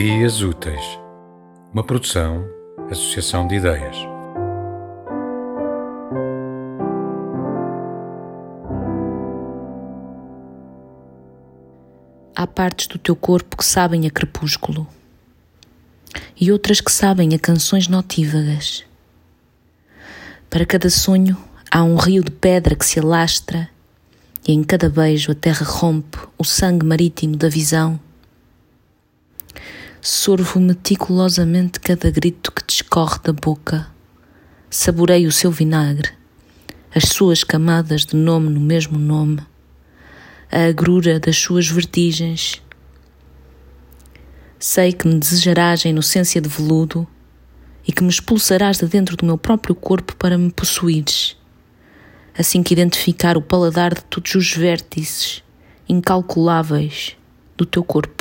Ideias Úteis, uma produção, associação de ideias. Há partes do teu corpo que sabem a crepúsculo e outras que sabem a canções notívagas. Para cada sonho há um rio de pedra que se alastra e em cada beijo a terra rompe o sangue marítimo da visão Sorvo meticulosamente cada grito que discorre da boca. Saboreio o seu vinagre, as suas camadas de nome no mesmo nome, a agrura das suas vertigens. Sei que me desejarás a inocência de veludo e que me expulsarás de dentro do meu próprio corpo para me possuires, assim que identificar o paladar de todos os vértices incalculáveis do teu corpo.